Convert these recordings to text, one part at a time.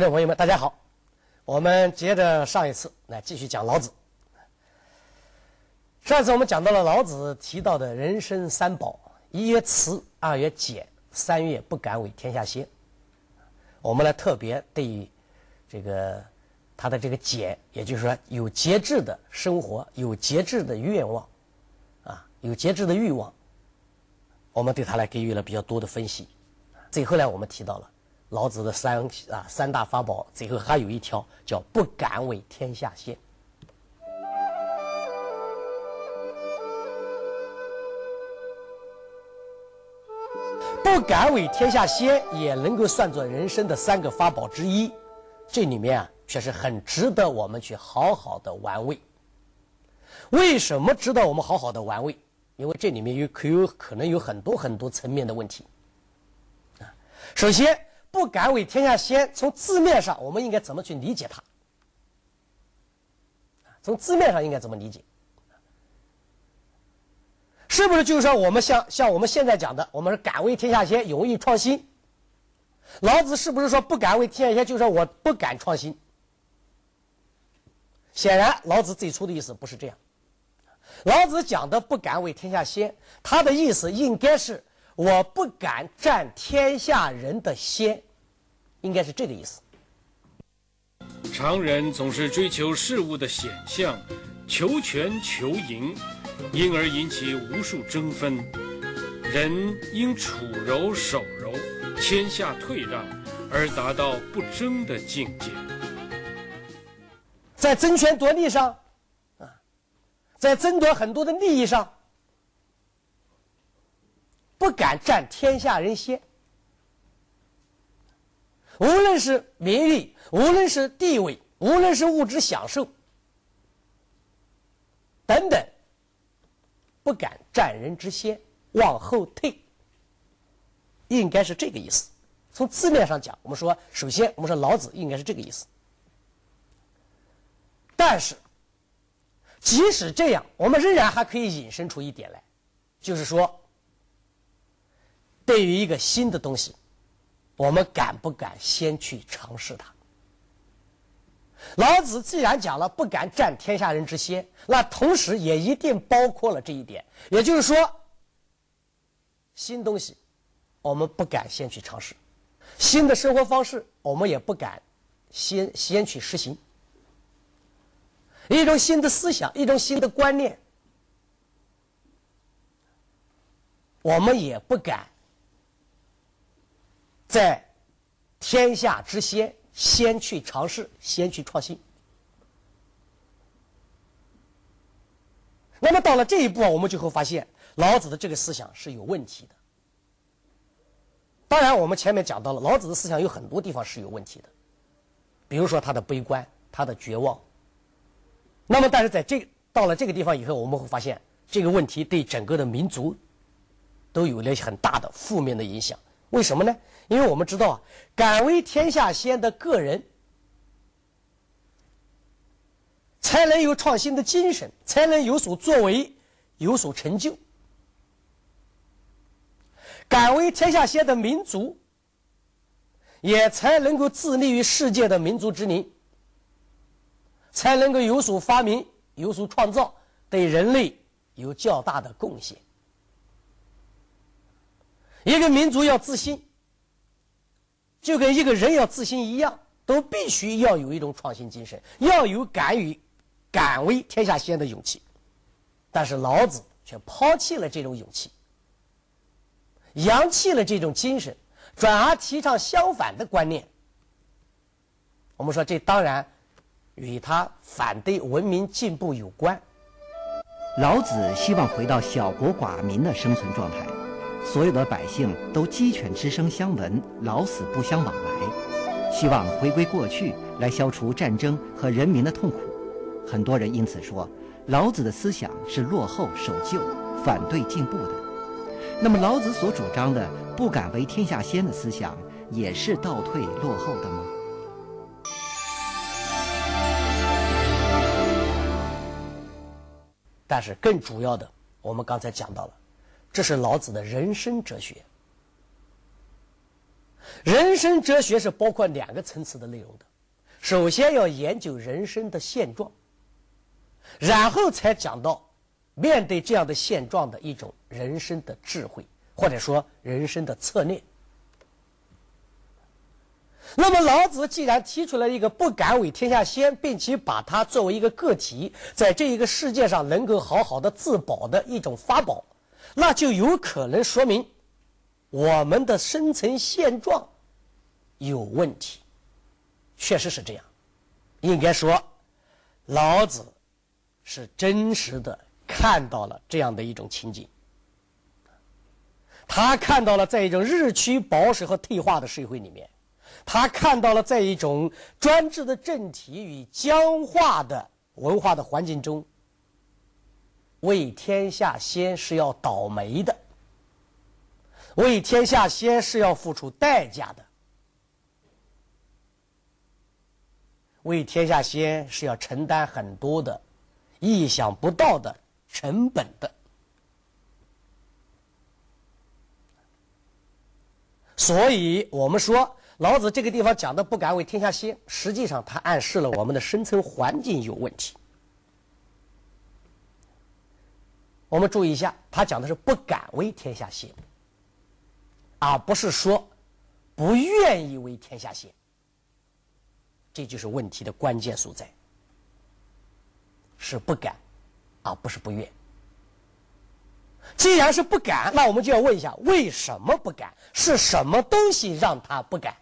观众朋友们，大家好，我们接着上一次来继续讲老子。上次我们讲到了老子提到的人生三宝：一曰慈，二曰俭，三曰不敢为天下先。我们来特别对于这个他的这个俭，也就是说有节制的生活，有节制的愿望，啊，有节制的欲望，我们对他来给予了比较多的分析。最后呢，我们提到了老子的三啊三大法宝，最后还有一条叫不敢为天下先。不敢为天下先，也能够算作人生的三个法宝之一。这里面啊，确实很值得我们去好好的玩味。为什么值得我们好好的玩味？因为这里面有可有可能有很多很多层面的问题。啊，首先，不敢为天下先，从字面上我们应该怎么去理解它？从字面上应该怎么理解？是不是就是说，我们像像我们现在讲的，我们是敢为天下先，勇于创新。老子是不是说不敢为天下先，就说我不敢创新？显然，老子最初的意思不是这样。老子讲的不敢为天下先，他的意思应该是我不敢占天下人的先，应该是这个意思。常人总是追求事物的显象，求全求赢。因而引起无数争纷，人应处柔守柔，谦下退让，而达到不争的境界。在争权夺利上，啊，在争夺很多的利益上，不敢占天下人先。无论是名誉，无论是地位，无论是物质享受，等等。不敢占人之先，往后退，应该是这个意思。从字面上讲，我们说，首先我们说老子应该是这个意思。但是，即使这样，我们仍然还可以引申出一点来，就是说，对于一个新的东西，我们敢不敢先去尝试它？老子既然讲了不敢占天下人之先，那同时也一定包括了这一点，也就是说，新东西我们不敢先去尝试，新的生活方式我们也不敢先先去实行，一种新的思想，一种新的观念，我们也不敢在天下之先。先去尝试，先去创新。那么到了这一步啊，我们就会发现老子的这个思想是有问题的。当然，我们前面讲到了，老子的思想有很多地方是有问题的，比如说他的悲观，他的绝望。那么，但是在这到了这个地方以后，我们会发现这个问题对整个的民族都有了很大的负面的影响。为什么呢？因为我们知道啊，敢为天下先的个人，才能有创新的精神，才能有所作为，有所成就。敢为天下先的民族，也才能够自立于世界的民族之林，才能够有所发明，有所创造，对人类有较大的贡献。一个民族要自信，就跟一个人要自信一样，都必须要有一种创新精神，要有敢于敢为天下先的勇气。但是老子却抛弃了这种勇气，扬弃了这种精神，转而提倡相反的观念。我们说，这当然与他反对文明进步有关。老子希望回到小国寡民的生存状态。所有的百姓都鸡犬之声相闻，老死不相往来，希望回归过去，来消除战争和人民的痛苦。很多人因此说，老子的思想是落后守旧、反对进步的。那么，老子所主张的“不敢为天下先”的思想，也是倒退落后的吗？但是，更主要的，我们刚才讲到了。这是老子的人生哲学。人生哲学是包括两个层次的内容的，首先要研究人生的现状，然后才讲到面对这样的现状的一种人生的智慧，或者说人生的策略。那么老子既然提出了一个不敢为天下先，并且把它作为一个个体，在这一个世界上能够好好的自保的一种法宝，那就有可能说明我们的生存现状有问题。确实是这样，应该说，老子是真实的看到了这样的一种情景。他看到了在一种日趋保守和退化的社会里面。他看到了，在一种专制的政体与僵化的文化的环境中，为天下先是要倒霉的，为天下先是要付出代价的，为天下先是要承担很多的意想不到的成本的。所以，我们说。老子这个地方讲的“不敢为天下先”，实际上他暗示了我们的生存环境有问题。我们注意一下，他讲的是“不敢为天下先”，而不是说不愿意为天下先。这就是问题的关键所在，是不敢，而不是不愿。既然是不敢，那我们就要问一下：为什么不敢？是什么东西让他不敢？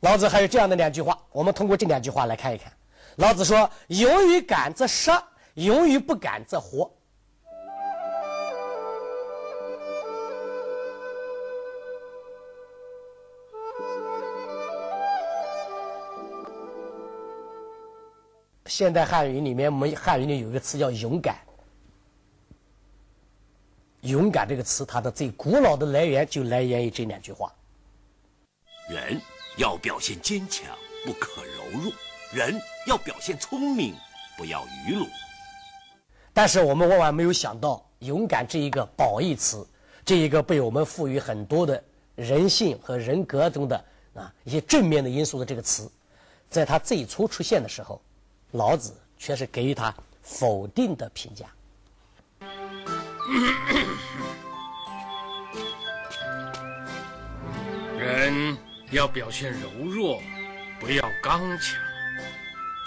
老子还有这样的两句话，我们通过这两句话来看一看。老子说：“勇于敢则杀，勇于不敢则活。”现代汉语里面，我们汉语里有一个词叫“勇敢”。勇敢这个词，它的最古老的来源就来源于这两句话。人。要表现坚强，不可柔弱；人要表现聪明，不要愚鲁。但是我们万万没有想到，勇敢这一个褒义词，这一个被我们赋予很多的人性和人格中的啊一些正面的因素的这个词，在它最初出现的时候，老子却是给予他否定的评价。人。要表现柔弱，不要刚强；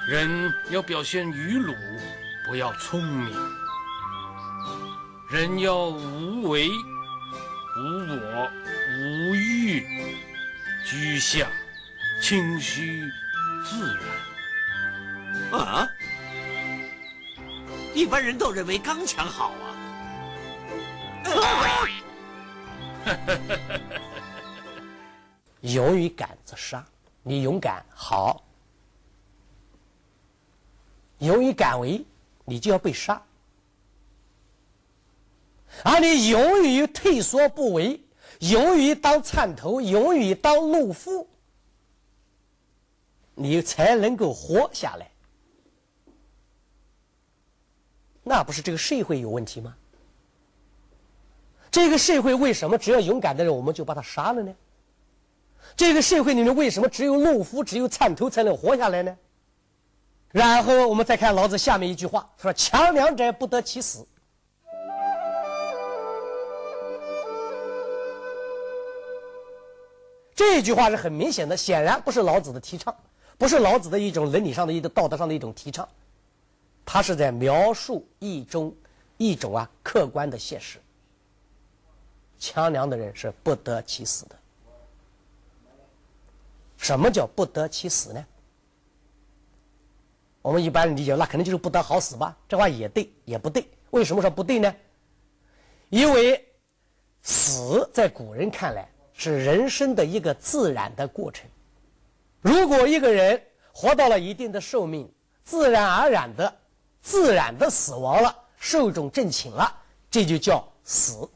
人要表现愚鲁，不要聪明；人要无为、无我、无欲，居下、清虚、自然。啊！一般人都认为刚强好啊。勇于敢则杀，你勇敢好；勇于敢为，你就要被杀；而你勇于退缩不为，勇于当窜头，勇于当懦夫，你才能够活下来。那不是这个社会有问题吗？这个社会为什么只要勇敢的人，我们就把他杀了呢？这个社会里面为什么只有懦夫、只有窜头才能活下来呢？然后我们再看老子下面一句话，说：“强梁者不得其死。”这句话是很明显的，显然不是老子的提倡，不是老子的一种伦理上的一种道德上的一种提倡，他是在描述一种一种啊客观的现实。强梁的人是不得其死的。什么叫不得其死呢？我们一般理解，那肯定就是不得好死吧？这话也对，也不对。为什么说不对呢？因为死在古人看来是人生的一个自然的过程。如果一个人活到了一定的寿命，自然而然的、自然的死亡了，寿终正寝了，这就叫死。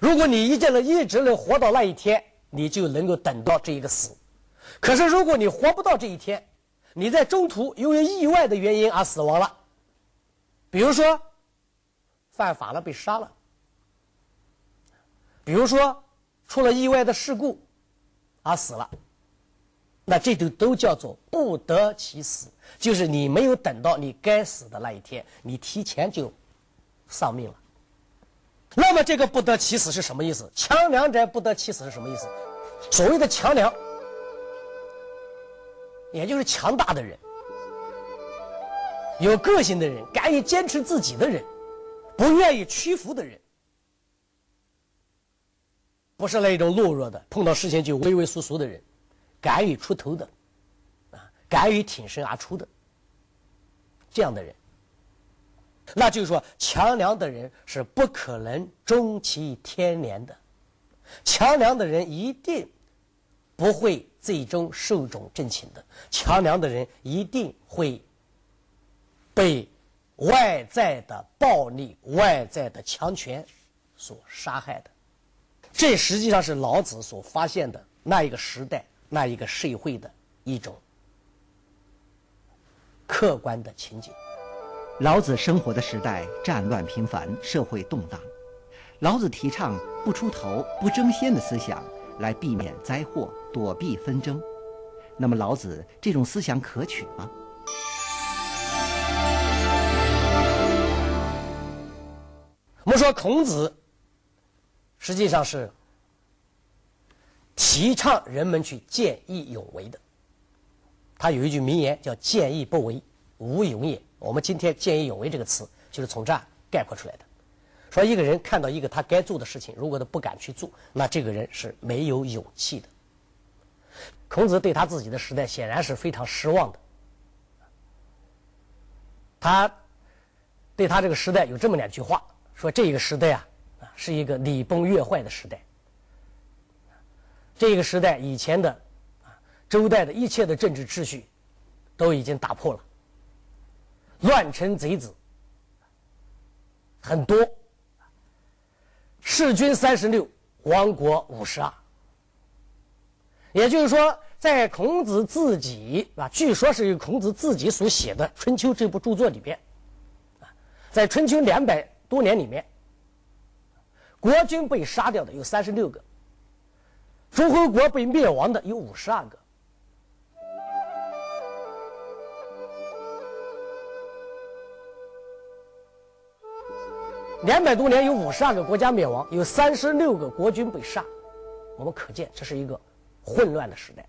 如果你一直能一直能活到那一天，你就能够等到这一个死。可是，如果你活不到这一天，你在中途由于意外的原因而死亡了，比如说犯法了被杀了，比如说出了意外的事故而死了，那这都都叫做不得其死，就是你没有等到你该死的那一天，你提前就丧命了。那么这个不得其死是什么意思？强梁者不得其死是什么意思？所谓的强梁，也就是强大的人，有个性的人，敢于坚持自己的人，不愿意屈服的人，不是那种懦弱的，碰到事情就畏畏缩缩的人，敢于出头的，啊，敢于挺身而出的，这样的人。那就是说，强梁的人是不可能终其天年的，强梁的人一定不会最终寿终正寝的，强梁的人一定会被外在的暴力、外在的强权所杀害的。这实际上是老子所发现的那一个时代、那一个社会的一种客观的情景。老子生活的时代战乱频繁，社会动荡。老子提倡不出头、不争先的思想，来避免灾祸、躲避纷争。那么，老子这种思想可取吗？我们说孔子实际上是提倡人们去见义勇为的。他有一句名言叫“见义不为，无勇也”。我们今天“见义勇为”这个词，就是从这儿概括出来的。说一个人看到一个他该做的事情，如果他不敢去做，那这个人是没有勇气的。孔子对他自己的时代显然是非常失望的。他对他这个时代有这么两句话：说这个时代啊，啊是一个礼崩乐坏的时代。这个时代以前的啊周代的一切的政治秩序都已经打破了。乱臣贼子很多，弑君三十六，亡国五十二。也就是说，在孔子自己啊，据说是由孔子自己所写的《春秋》这部著作里边，在春秋两百多年里面，国君被杀掉的有三十六个，诸侯国被灭亡的有五十二个。两百多年有五十二个国家灭亡，有三十六个国君被杀，我们可见这是一个混乱的时代。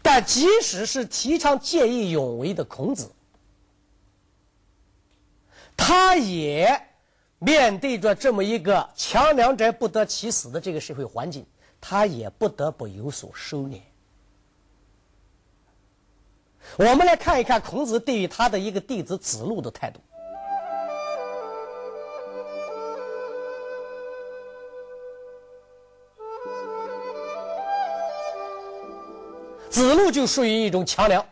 但即使是提倡见义勇为的孔子，他也面对着这么一个强梁者不得其死的这个社会环境，他也不得不有所收敛。我们来看一看孔子对于他的一个弟子子路的态度。子路就属于一种强梁，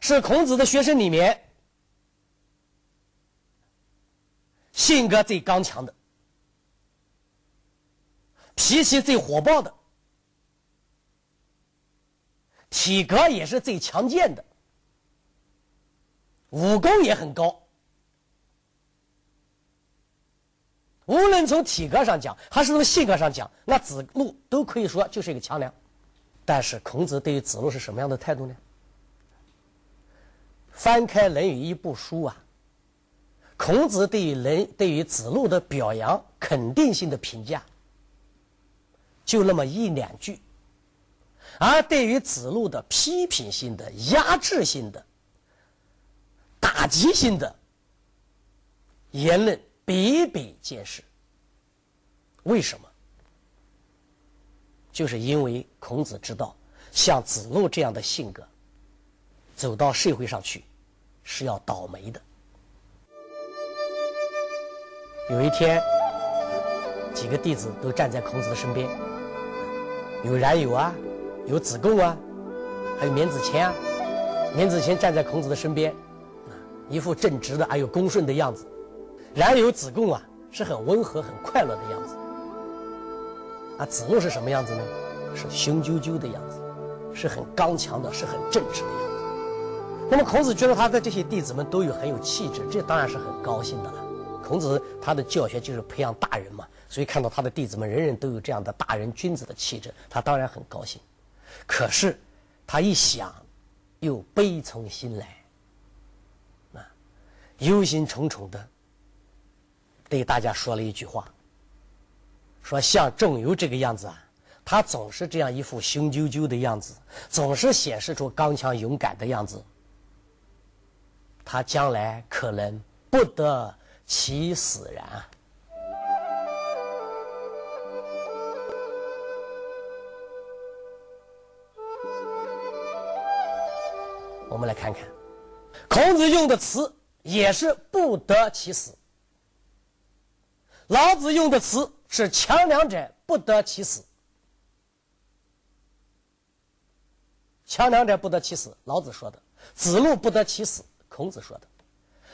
是孔子的学生里面性格最刚强的，脾气最火爆的，体格也是最强健的，武功也很高。无论从体格上讲，还是从性格上讲，那子路都可以说就是一个强梁。但是孔子对于子路是什么样的态度呢？翻开《论语》一部书啊，孔子对于人对于子路的表扬、肯定性的评价，就那么一两句；而对于子路的批评性的、压制性的、打击性的言论。比比皆是。为什么？就是因为孔子知道，像子路这样的性格，走到社会上去，是要倒霉的。有一天，几个弟子都站在孔子的身边，有冉有啊，有子贡啊，还有免子谦啊。免子谦站在孔子的身边，啊，一副正直的，还有恭顺的样子。然有子贡啊，是很温和、很快乐的样子。啊，子路是什么样子呢？是雄赳赳的样子，是很刚强的，是很正直的样子。那么孔子觉得他的这些弟子们都有很有气质，这当然是很高兴的了。孔子他的教学就是培养大人嘛，所以看到他的弟子们人人都有这样的大人君子的气质，他当然很高兴。可是他一想，又悲从心来，啊，忧心忡忡的对大家说了一句话：说像仲由这个样子啊，他总是这样一副雄赳赳的样子，总是显示出刚强勇敢的样子，他将来可能。不得其死然。我们来看看，孔子用的词也是“不得其死”，老子用的词是“强梁者不得其死”。强梁者不得其死，老子说的；子路不得其死，孔子说的。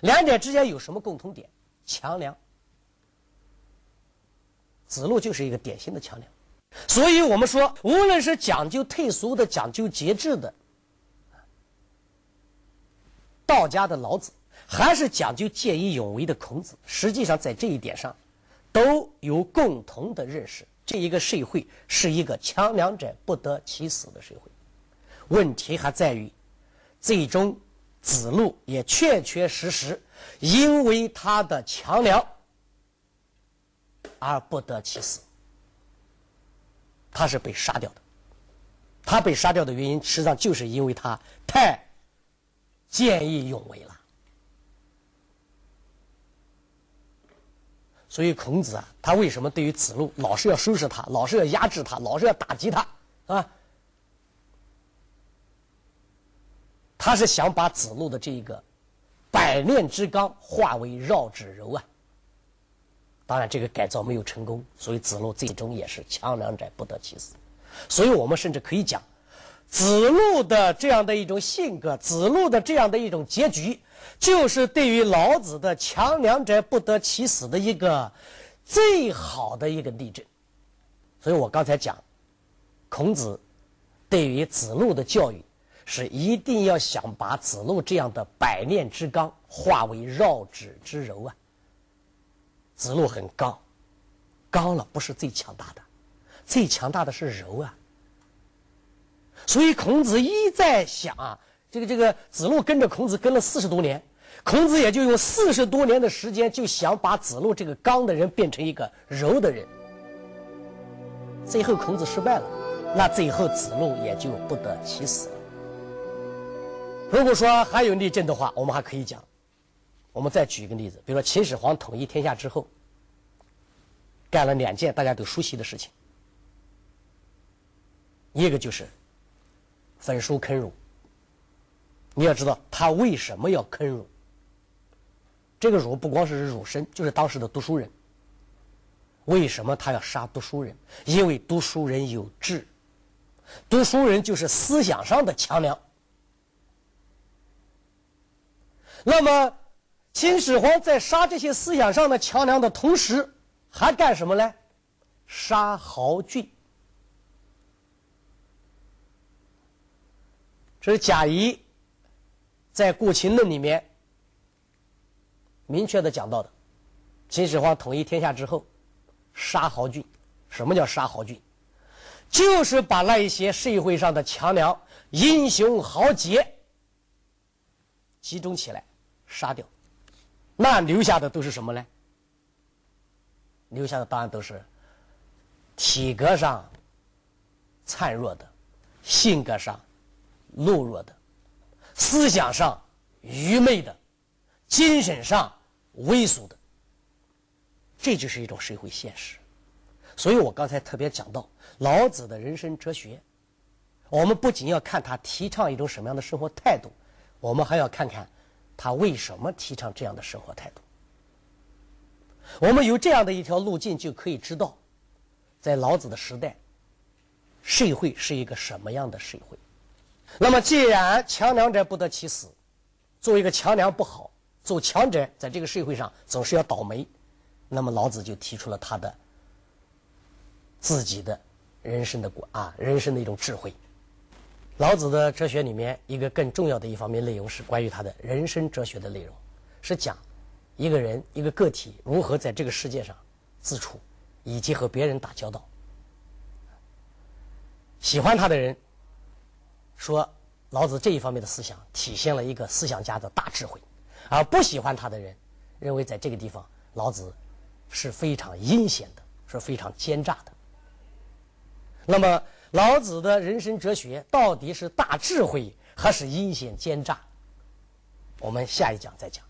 两者之间有什么共同点？强梁。子路就是一个典型的强梁，所以我们说，无论是讲究退俗的、讲究节制的道家的老子，还是讲究见义勇为的孔子，实际上在这一点上都有共同的认识：这一个社会是一个强梁者不得其死的社会。问题还在于最终。子路也确确实实因为他的强梁而不得其死，他是被杀掉的。他被杀掉的原因，实际上就是因为他太见义勇为了。所以孔子啊，他为什么对于子路老是要收拾他，老是要压制他，老是要打击他啊？他是想把子路的这一个百炼之钢化为绕指柔啊！当然，这个改造没有成功，所以子路最终也是强梁者不得其死。所以我们甚至可以讲，子路的这样的一种性格，子路的这样的一种结局，就是对于老子的强梁者不得其死的一个最好的一个例证。所以我刚才讲，孔子对于子路的教育。是一定要想把子路这样的百炼之钢化为绕指之柔啊！子路很刚，刚了不是最强大的，最强大的是柔啊。所以孔子一再想啊，这个这个子路跟着孔子跟了四十多年，孔子也就用四十多年的时间就想把子路这个刚的人变成一个柔的人。最后孔子失败了，那最后子路也就不得其死。如果说还有例证的话，我们还可以讲。我们再举一个例子，比如说秦始皇统一天下之后，干了两件大家都熟悉的事情。一个就是焚书坑儒。你要知道他为什么要坑儒？这个儒不光是儒生，就是当时的读书人。为什么他要杀读书人？因为读书人有志，读书人就是思想上的强梁。那么，秦始皇在杀这些思想上的强梁的同时，还干什么呢？杀豪俊。这是贾谊在《顾秦论》里面明确的讲到的。秦始皇统一天下之后，杀豪俊。什么叫杀豪俊？就是把那一些社会上的强梁、英雄豪杰集中起来。杀掉，那留下的都是什么呢？留下的当然都是体格上孱弱的，性格上懦弱的，思想上愚昧的，精神上猥琐的。这就是一种社会现实。所以我刚才特别讲到老子的人生哲学，我们不仅要看他提倡一种什么样的生活态度，我们还要看看。他为什么提倡这样的生活态度？我们有这样的一条路径，就可以知道，在老子的时代，社会是一个什么样的社会。那么，既然强梁者不得其死，作为一个强梁不好，做强者在这个社会上总是要倒霉，那么老子就提出了他的自己的人生的观啊，人生的一种智慧。老子的哲学里面，一个更重要的一方面内容是关于他的人生哲学的内容，是讲一个人一个个体如何在这个世界上自处，以及和别人打交道。喜欢他的人说，老子这一方面的思想体现了一个思想家的大智慧；而不喜欢他的人认为，在这个地方老子是非常阴险的，是非常奸诈的。那么，老子的人生哲学到底是大智慧还是阴险奸诈？我们下一讲再讲。